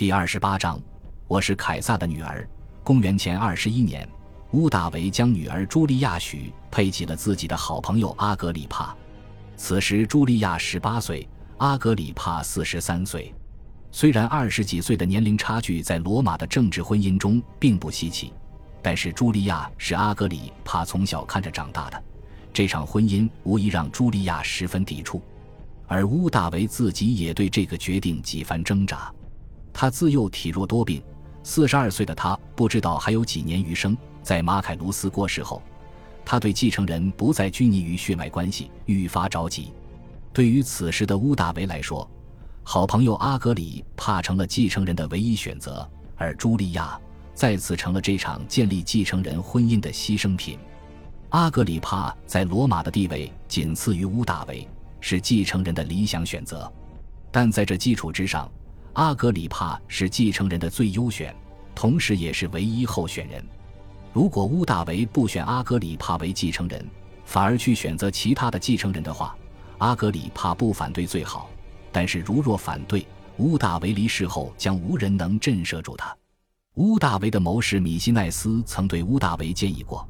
第二十八章，我是凯撒的女儿。公元前二十一年，乌大维将女儿朱莉亚许配给了自己的好朋友阿格里帕。此时，朱莉亚十八岁，阿格里帕四十三岁。虽然二十几岁的年龄差距在罗马的政治婚姻中并不稀奇，但是朱莉亚是阿格里帕从小看着长大的，这场婚姻无疑让朱莉亚十分抵触。而乌大维自己也对这个决定几番挣扎。他自幼体弱多病，四十二岁的他不知道还有几年余生。在马凯卢斯过世后，他对继承人不再拘泥于血脉关系，愈发着急。对于此时的乌大维来说，好朋友阿格里帕成了继承人的唯一选择，而茱莉亚再次成了这场建立继承人婚姻的牺牲品。阿格里帕在罗马的地位仅次于乌大维。是继承人的理想选择，但在这基础之上，阿格里帕是继承人的最优选，同时也是唯一候选人。如果乌大维不选阿格里帕为继承人，反而去选择其他的继承人的话，阿格里帕不反对最好。但是如若反对，乌大维离世后将无人能震慑住他。乌大维的谋士米西奈斯曾对乌大维建议过：“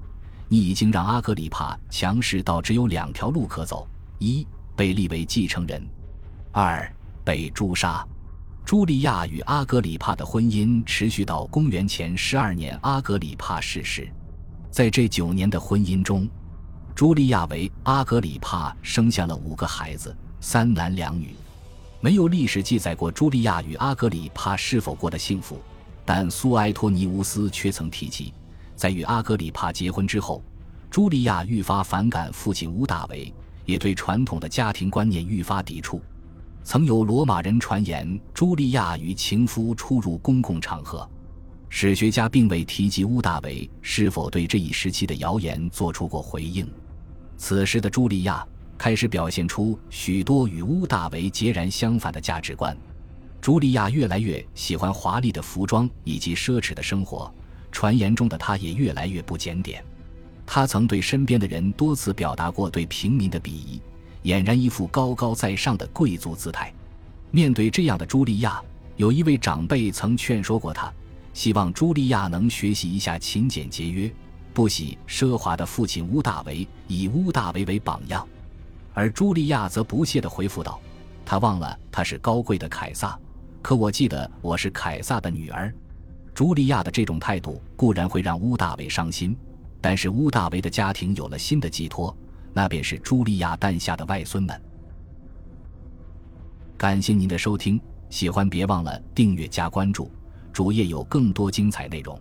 你已经让阿格里帕强势到只有两条路可走，一。”被立为继承人，二被诛杀。茱莉亚与阿格里帕的婚姻持续到公元前十二年，阿格里帕逝世。在这九年的婚姻中，茱莉亚为阿格里帕生下了五个孩子，三男两女。没有历史记载过茱莉亚与阿格里帕是否过得幸福，但苏埃托尼乌斯却曾提及，在与阿格里帕结婚之后，茱莉亚愈发反感父亲乌大维。也对传统的家庭观念愈发抵触。曾有罗马人传言，茱莉亚与情夫出入公共场合。史学家并未提及乌大维是否对这一时期的谣言做出过回应。此时的茱莉亚开始表现出许多与乌大维截然相反的价值观。茱莉亚越来越喜欢华丽的服装以及奢侈的生活，传言中的她也越来越不检点。他曾对身边的人多次表达过对平民的鄙夷，俨然一副高高在上的贵族姿态。面对这样的茱莉亚，有一位长辈曾劝说过他，希望茱莉亚能学习一下勤俭节约、不喜奢华的父亲乌大维，以乌大维为榜样。而茱莉亚则不屑地回复道：“他忘了他是高贵的凯撒，可我记得我是凯撒的女儿。”茱莉亚的这种态度固然会让乌大维伤心。但是乌大维的家庭有了新的寄托，那便是茱莉亚诞下的外孙们。感谢您的收听，喜欢别忘了订阅加关注，主页有更多精彩内容。